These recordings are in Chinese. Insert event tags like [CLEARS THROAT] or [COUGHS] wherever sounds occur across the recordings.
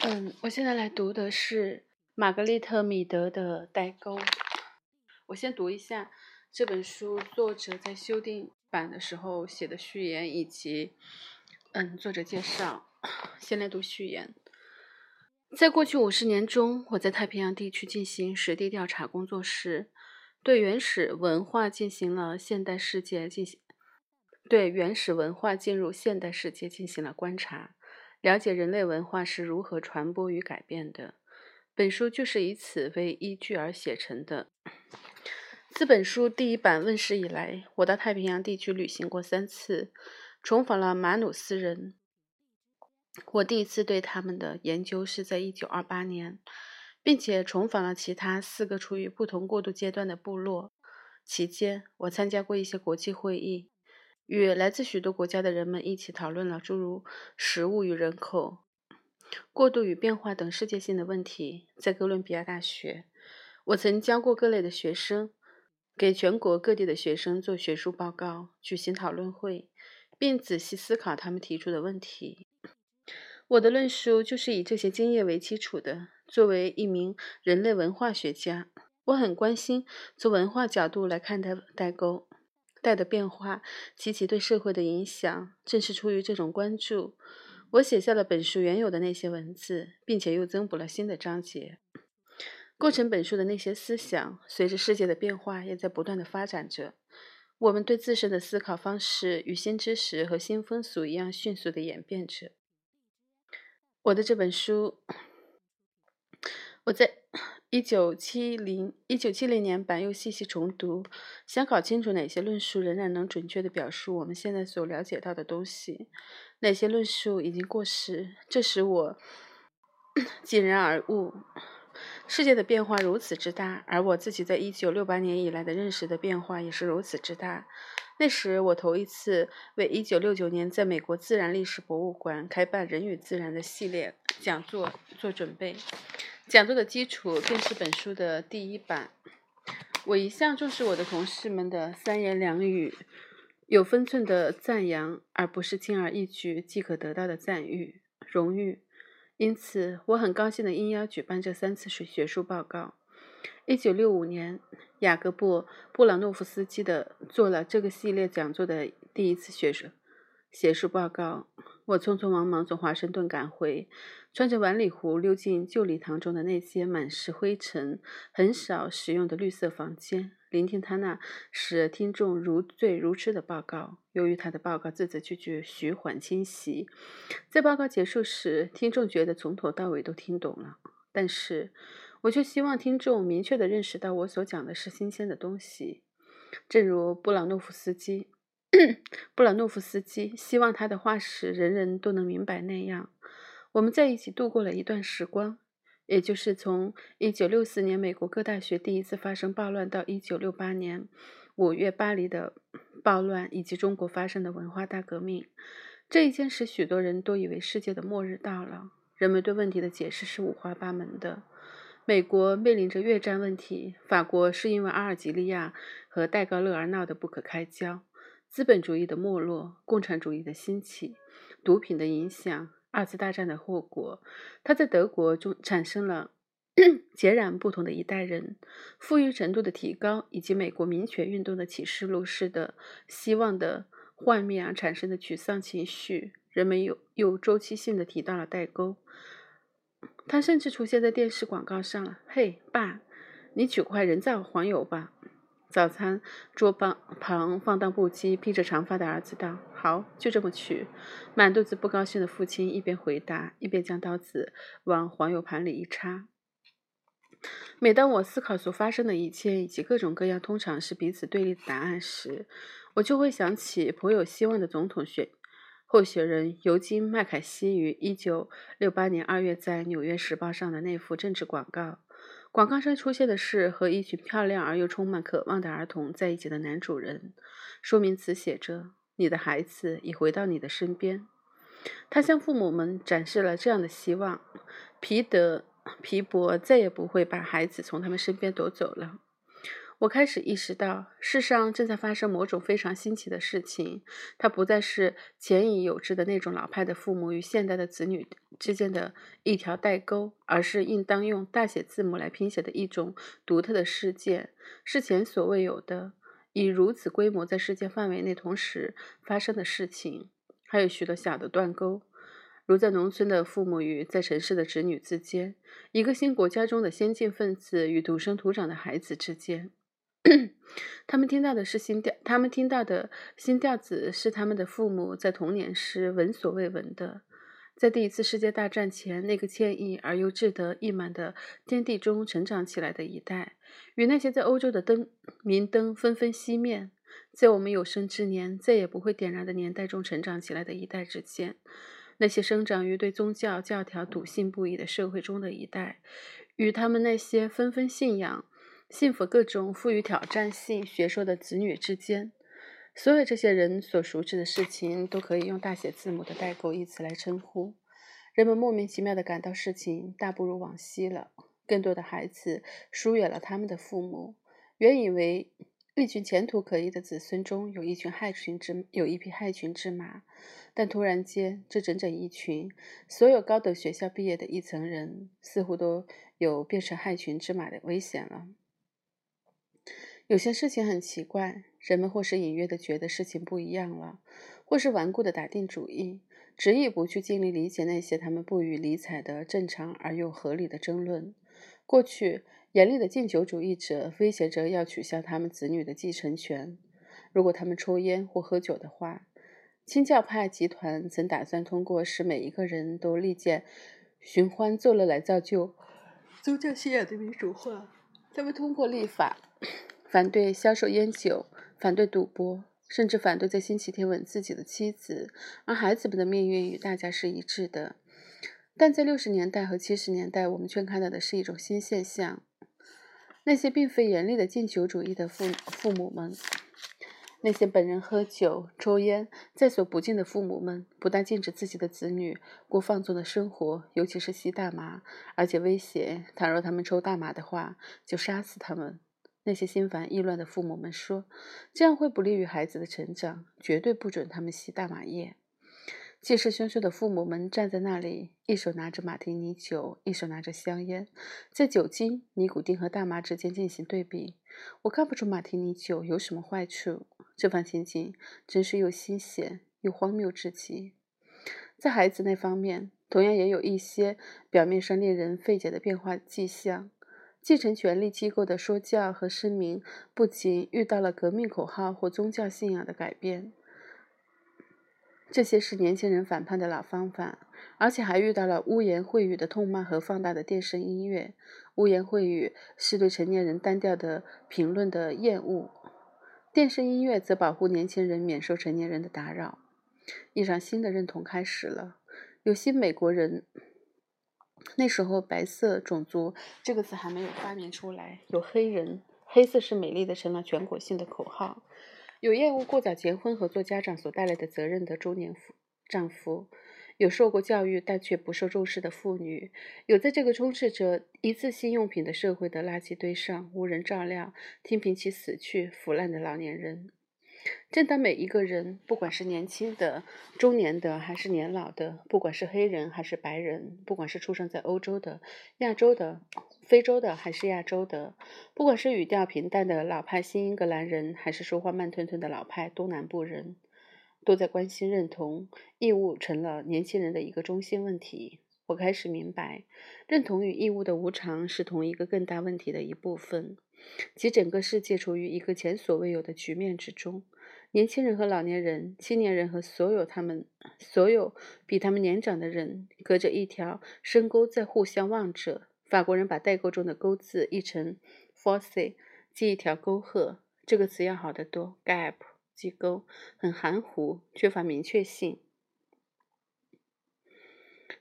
嗯，我现在来读的是玛格丽特·米德的《代沟》。我先读一下这本书作者在修订版的时候写的序言以及嗯作者介绍。先来读序言。在过去五十年中，我在太平洋地区进行实地调查工作时，对原始文化进行了现代世界进行对原始文化进入现代世界进行了观察。了解人类文化是如何传播与改变的，本书就是以此为依据而写成的。自本书第一版问世以来，我到太平洋地区旅行过三次，重访了马努斯人。我第一次对他们的研究是在1928年，并且重访了其他四个处于不同过渡阶段的部落。期间，我参加过一些国际会议。与来自许多国家的人们一起讨论了诸如食物与人口、过渡与变化等世界性的问题。在哥伦比亚大学，我曾教过各类的学生，给全国各地的学生做学术报告、举行讨论会，并仔细思考他们提出的问题。我的论述就是以这些经验为基础的。作为一名人类文化学家，我很关心从文化角度来看待代沟。代的变化及其对社会的影响，正是出于这种关注，我写下了本书原有的那些文字，并且又增补了新的章节。构成本书的那些思想，随着世界的变化，也在不断的发展着。我们对自身的思考方式与新知识和新风俗一样迅速的演变着。我的这本书，我在。一九七零一九七零年版又细细重读，想搞清楚哪些论述仍然能准确地表述我们现在所了解到的东西，哪些论述已经过时。这使我 [COUGHS] 井然而悟：世界的变化如此之大，而我自己在一九六八年以来的认识的变化也是如此之大。那时，我头一次为一九六九年在美国自然历史博物馆开办“人与自然”的系列讲座做准备。讲座的基础便是本书的第一版。我一向重视我的同事们的三言两语、有分寸的赞扬，而不是轻而易举即可得到的赞誉、荣誉。因此，我很高兴地应邀举办这三次学学术报告。一九六五年，雅各布·布朗诺夫斯基的做了这个系列讲座的第一次学术学术报告。我匆匆忙忙从华盛顿赶回。穿着晚礼服溜进旧礼堂中的那些满是灰尘、很少使用的绿色房间，聆听他那使听众如醉如痴的报告。由于他的报告字字句句徐缓清晰，在报告结束时，听众觉得从头到尾都听懂了。但是，我却希望听众明确地认识到我所讲的是新鲜的东西，正如布朗诺夫斯基，[COUGHS] 布朗诺夫斯基希望他的话时人人都能明白那样。我们在一起度过了一段时光，也就是从1964年美国各大学第一次发生暴乱到1968年5月巴黎的暴乱，以及中国发生的文化大革命。这一件使许多人都以为世界的末日到了。人们对问题的解释是五花八门的。美国面临着越战问题，法国是因为阿尔及利亚和戴高乐而闹得不可开交。资本主义的没落，共产主义的兴起，毒品的影响。二次大战的后果，他在德国中产生了 [CLEARS THROAT] 截然不同的一代人，富裕程度的提高，以及美国民权运动的启示录式的希望的幻灭而产生的沮丧情绪，人们又又周期性的提到了代沟。他甚至出现在电视广告上了。嘿，爸，你取块人造黄油吧。早餐桌旁旁放荡不羁、披着长发的儿子道：“好，就这么取。”满肚子不高兴的父亲一边回答，一边将刀子往黄油盘里一插。每当我思考所发生的一切以及各种各样通常是彼此对立的答案时，我就会想起颇有希望的总统选候选人尤金·麦凯西于1968年2月在《纽约时报》上的那幅政治广告。广告上出现的是和一群漂亮而又充满渴望的儿童在一起的男主人。说明词写着：“你的孩子已回到你的身边。”他向父母们展示了这样的希望：皮德、皮博再也不会把孩子从他们身边夺走了。我开始意识到，世上正在发生某种非常新奇的事情。它不再是前已有之的那种老派的父母与现代的子女之间的一条代沟，而是应当用大写字母来拼写的一种独特的事件，是前所未有的，以如此规模在世界范围内同时发生的事情。还有许多小的断钩。如在农村的父母与在城市的子女之间，一个新国家中的先进分子与土生土长的孩子之间，[CLEARS THROAT] 他们听到的是新调，他们听到的新调子是他们的父母在童年时闻所未闻的。在第一次世界大战前，那个惬意而又志得意满的天地中成长起来的一代，与那些在欧洲的灯明灯纷纷熄灭，在我们有生之年再也不会点燃的年代中成长起来的一代之间。那些生长于对宗教教条笃信不疑的社会中的一代，与他们那些纷纷信仰、信服各种富于挑战性学说的子女之间，所有这些人所熟知的事情，都可以用大写字母的代沟一词来称呼。人们莫名其妙地感到事情大不如往昔了。更多的孩子疏远了他们的父母，原以为一群前途可疑的子孙中有一群害群之有一匹害群之马。但突然间，这整整一群所有高等学校毕业的一层人，似乎都有变成害群之马的危险了。有些事情很奇怪，人们或是隐约的觉得事情不一样了，或是顽固的打定主意，执意不去尽力理解那些他们不予理睬的正常而又合理的争论。过去，严厉的禁酒主义者威胁着要取消他们子女的继承权，如果他们抽烟或喝酒的话。清教派集团曾打算通过使每一个人都力荐寻欢作乐来造就宗教信仰的民主化。他们通过立法反对销售烟酒，反对赌博，甚至反对在星期天吻自己的妻子。而孩子们的命运与大家是一致的。但在六十年代和七十年代，我们却看到的是一种新现象：那些并非严厉的禁酒主义的父父母们。那些本人喝酒、抽烟在所不敬的父母们，不但禁止自己的子女过放纵的生活，尤其是吸大麻，而且威胁，倘若他们抽大麻的话，就杀死他们。那些心烦意乱的父母们说，这样会不利于孩子的成长，绝对不准他们吸大麻叶。气势汹汹的父母们站在那里，一手拿着马提尼酒，一手拿着香烟，在酒精、尼古丁和大麻之间进行对比。我看不出马提尼酒有什么坏处。这番情景真是又新鲜又荒谬至极。在孩子那方面，同样也有一些表面上令人费解的变化迹象。继承权力机构的说教和声明不仅遇到了革命口号或宗教信仰的改变。这些是年轻人反叛的老方法，而且还遇到了污言秽语的痛骂和放大的电声音乐。污言秽语是对成年人单调的评论的厌恶，电声音乐则保护年轻人免受成年人的打扰。一场新的认同开始了。有些美国人，那时候“白色种族”这个词还没有发明出来，有黑人，黑色是美丽的，成了全国性的口号。有厌恶过早结婚和做家长所带来的责任的中年夫丈夫，有受过教育但却不受重视的妇女，有在这个充斥着一次性用品的社会的垃圾堆上无人照料、听凭其死去腐烂的老年人。正当每一个人，不管是年轻的、中年的还是年老的，不管是黑人还是白人，不管是出生在欧洲的、亚洲的。非洲的还是亚洲的，不管是语调平淡的老派新英格兰人，还是说话慢吞吞的老派东南部人，都在关心认同义务成了年轻人的一个中心问题。我开始明白，认同与义务的无常是同一个更大问题的一部分，即整个世界处于一个前所未有的局面之中。年轻人和老年人，青年人和所有他们所有比他们年长的人，隔着一条深沟在互相望着。法国人把代沟中的“沟”字译成 “fosse”，即一条沟壑。这个词要好得多，“gap” 即沟，很含糊，缺乏明确性。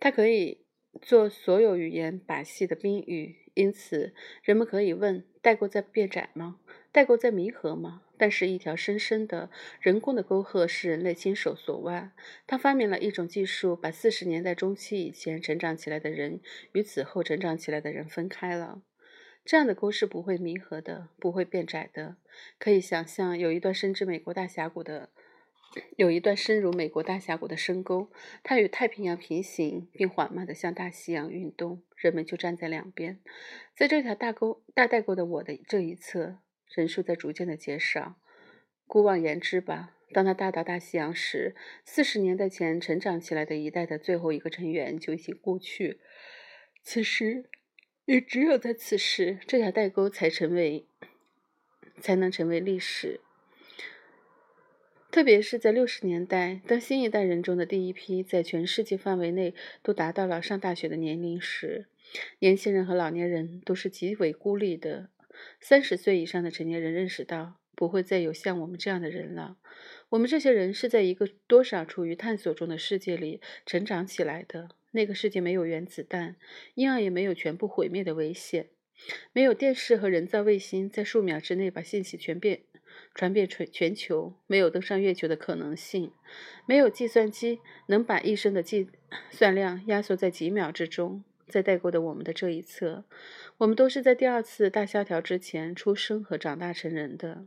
它可以做所有语言把戏的宾语，因此人们可以问：代沟在变窄吗？代沟在弥合吗？但是，一条深深的人工的沟壑是人类亲手所挖。他发明了一种技术，把四十年代中期以前成长起来的人与此后成长起来的人分开了。这样的沟是不会弥合的，不会变窄的。可以想象，有一段深至美国大峡谷的，有一段深入美国大峡谷的深沟，它与太平洋平行，并缓慢地向大西洋运动。人们就站在两边，在这条大沟大代沟的我的这一侧，人数在逐渐的减少。姑妄言之吧。当他大到大西洋时，四十年代前成长起来的一代的最后一个成员就已经故去。此时，也只有在此时，这条代沟才成为，才能成为历史。特别是在六十年代，当新一代人中的第一批在全世界范围内都达到了上大学的年龄时，年轻人和老年人都是极为孤立的。三十岁以上的成年人认识到，不会再有像我们这样的人了。我们这些人是在一个多少处于探索中的世界里成长起来的。那个世界没有原子弹，因而也没有全部毁灭的危险。没有电视和人造卫星在数秒之内把信息全变传遍全全球，没有登上月球的可能性。没有计算机能把一生的计算量压缩在几秒之中。在代沟的我们的这一侧，我们都是在第二次大萧条之前出生和长大成人的。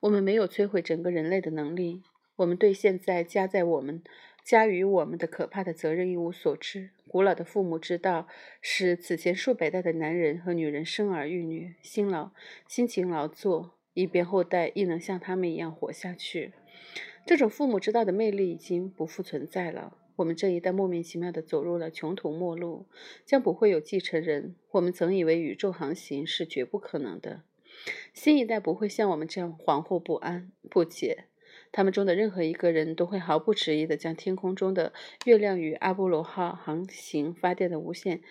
我们没有摧毁整个人类的能力。我们对现在加在我们加于我们的可怕的责任一无所知。古老的父母之道使此前数百代的男人和女人生儿育女、辛劳辛勤劳作，以便后代亦能像他们一样活下去。这种父母之道的魅力已经不复存在了。我们这一代莫名其妙地走入了穷途末路，将不会有继承人。我们曾以为宇宙航行是绝不可能的。新一代不会像我们这样惶惑不安、不解。他们中的任何一个人都会毫不迟疑地将天空中的月亮与阿波罗号航行发电的无线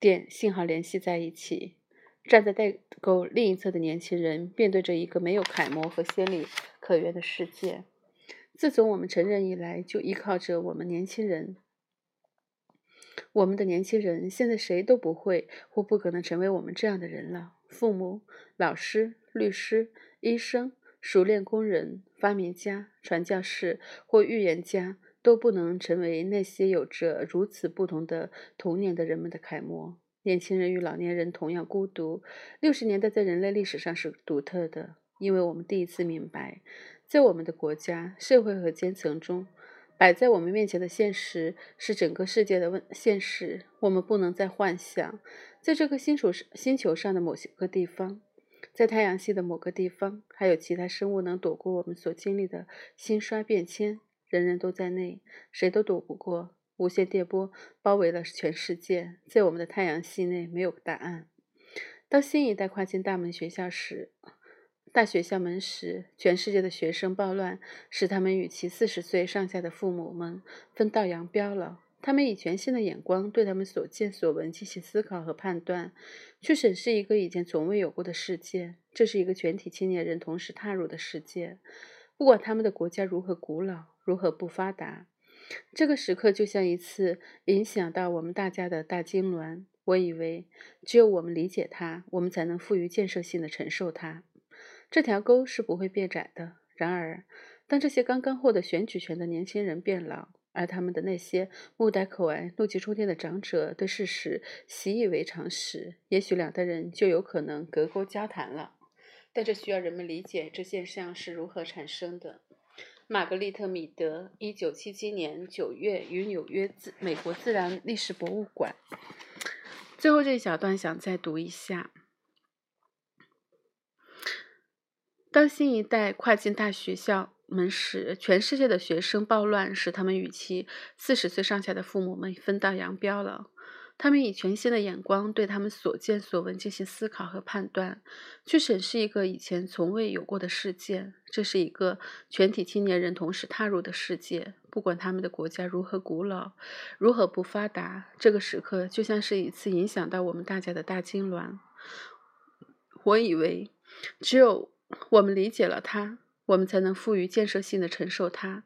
电信号联系在一起。站在代沟另一侧的年轻人面对着一个没有楷模和先例可原的世界。自从我们成人以来，就依靠着我们年轻人。我们的年轻人现在谁都不会或不可能成为我们这样的人了。父母、老师、律师、医生。熟练工人、发明家、传教士或预言家都不能成为那些有着如此不同的童年的人们的楷模。年轻人与老年人同样孤独。六十年代在人类历史上是独特的，因为我们第一次明白，在我们的国家、社会和阶层中，摆在我们面前的现实是整个世界的问现实。我们不能再幻想，在这个星球星球上的某些个地方。在太阳系的某个地方，还有其他生物能躲过我们所经历的兴衰变迁。人人都在内，谁都躲不过。无线电波包围了全世界，在我们的太阳系内没有答案。当新一代跨进大门学校时，大学校门时，全世界的学生暴乱，使他们与其四十岁上下的父母们分道扬镳了。他们以全新的眼光对他们所见所闻进行思考和判断，去审视一个以前从未有过的世界。这是一个全体青年人同时踏入的世界，不管他们的国家如何古老，如何不发达。这个时刻就像一次影响到我们大家的大痉挛。我以为，只有我们理解它，我们才能富于建设性的承受它。这条沟是不会变窄的。然而，当这些刚刚获得选举权的年轻人变老，而他们的那些目呆口呆、怒气冲天的长者对事实习以为常时，也许两代人就有可能隔沟交谈了。但这需要人们理解这现象是如何产生的。玛格丽特·米德，一九七七年九月于纽约自美国自然历史博物馆。最后这一小段想再读一下：当新一代跨进大学校。门时全世界的学生暴乱，使他们与其四十岁上下的父母们分道扬镳了。他们以全新的眼光对他们所见所闻进行思考和判断，去审视一个以前从未有过的世界。这是一个全体青年人同时踏入的世界，不管他们的国家如何古老，如何不发达。这个时刻就像是一次影响到我们大家的大痉挛。我以为，只有我们理解了它。我们才能富于建设性的承受它。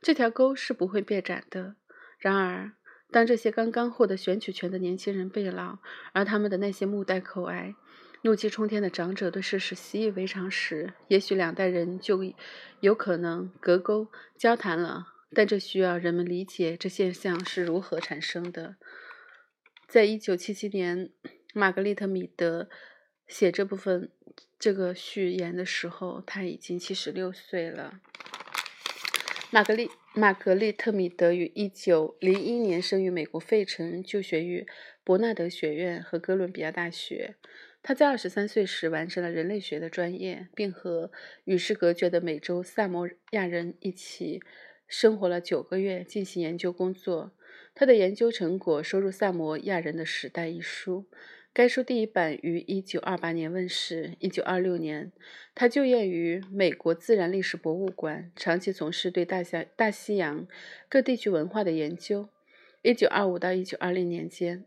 这条沟是不会变窄的。然而，当这些刚刚获得选举权的年轻人被老，而他们的那些目呆口呆、怒气冲天的长者对事实习以为常时，也许两代人就有可能隔沟交谈了。但这需要人们理解这现象是如何产生的。在一九七七年，玛格丽特·米德。写这部分这个序言的时候，他已经七十六岁了。玛格丽玛格丽特米德于一九零一年生于美国费城，就学于伯纳德学院和哥伦比亚大学。他在二十三岁时完成了人类学的专业，并和与世隔绝的美洲萨摩亚人一起生活了九个月，进行研究工作。他的研究成果收入《萨摩亚人的时代》一书。该书第一版于1928年问世。1926年，他就业于美国自然历史博物馆，长期从事对大西大西洋各地区文化的研究。1925到1920年间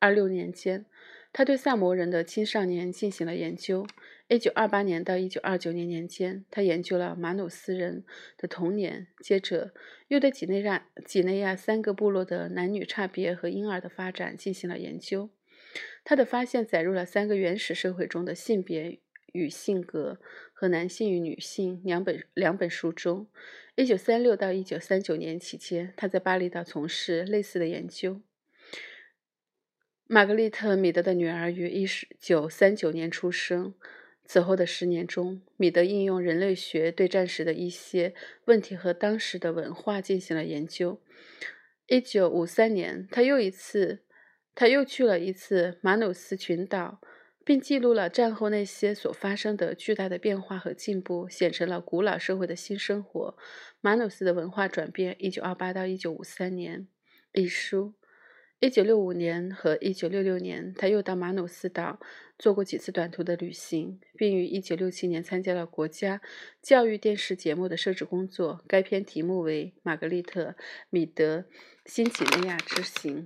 ，26年间，他对萨摩人的青少年进行了研究。1928年到1929年年间，他研究了马努斯人的童年，接着又对几内亚几内亚三个部落的男女差别和婴儿的发展进行了研究。他的发现载入了三个原始社会中的性别与性格和男性与女性两本两本书中。一九三六到一九三九年期间，他在巴厘岛从事类似的研究。玛格丽特·米德的女儿于一九三九年出生。此后的十年中，米德应用人类学对战时的一些问题和当时的文化进行了研究。一九五三年，他又一次。他又去了一次马努斯群岛，并记录了战后那些所发生的巨大的变化和进步，写成了《古老社会的新生活：马努斯的文化转变 （1928 到1953年）》一书。1965年和1966年，他又到马努斯岛做过几次短途的旅行，并于1967年参加了国家教育电视节目的摄制工作。该片题目为《玛格丽特·米德新几内亚之行》。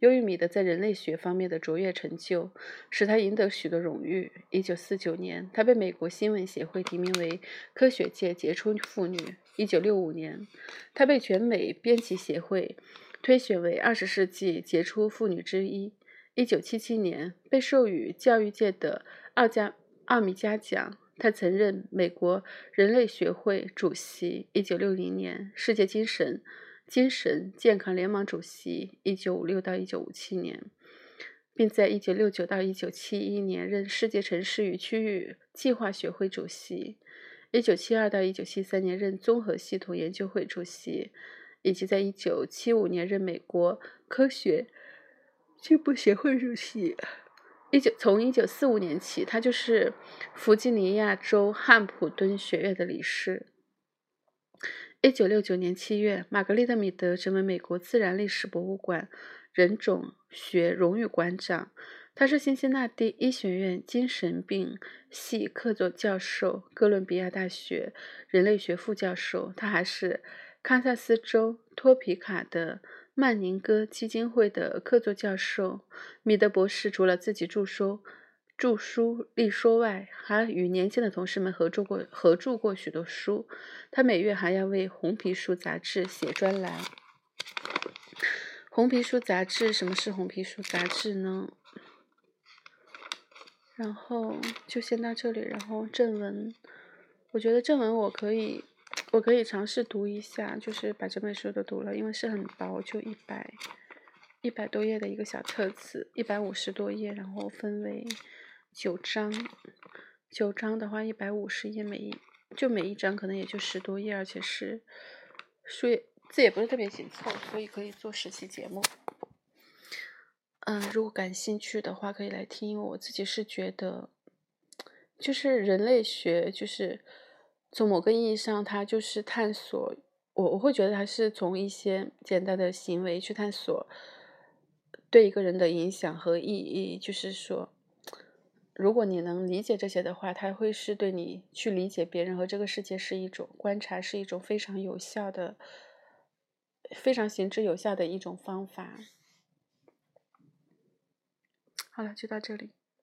由于米德在人类学方面的卓越成就，使他赢得许多荣誉。1949年，他被美国新闻协会提名为科学界杰出妇女。1965年，他被全美编辑协会推选为二十世纪杰出妇女之一。1977年，被授予教育界的奥加奥米加奖。他曾任美国人类学会主席。1960年，世界精神。精神健康联盟主席，一九五六到一九五七年，并在一九六九到一九七一年任世界城市与区域计划学会主席，一九七二到一九七三年任综合系统研究会主席，以及在一九七五年任美国科学进步协会主席。一九从一九四五年起，他就是弗吉尼亚州汉普敦学院的理事。一九六九年七月，玛格丽特·米德成为美国自然历史博物馆人种学荣誉馆长。他是辛辛那蒂医学院精神病系客座教授，哥伦比亚大学人类学副教授。他还是堪萨斯州托皮卡的曼宁戈基金会的客座教授。米德博士除了自己著书。著书立说外，还与年轻的同事们合作过合著过许多书。他每月还要为《红皮书》杂志写专栏。《红皮书》杂志，什么是《红皮书》杂志呢？然后就先到这里。然后正文，我觉得正文我可以，我可以尝试读一下，就是把这本书都读了，因为是很薄，就一百一百多页的一个小册子，一百五十多页，然后分为。九章，九章的话，一百五十页，每一就每一章可能也就十多页，而且是所以字也不是特别紧凑，所以可以做十期节目。嗯，如果感兴趣的话，可以来听，因为我自己是觉得，就是人类学，就是从某个意义上，它就是探索我，我会觉得它是从一些简单的行为去探索对一个人的影响和意义，就是说。如果你能理解这些的话，它会是对你去理解别人和这个世界是一种观察，是一种非常有效的、非常行之有效的一种方法。好了，就到这里。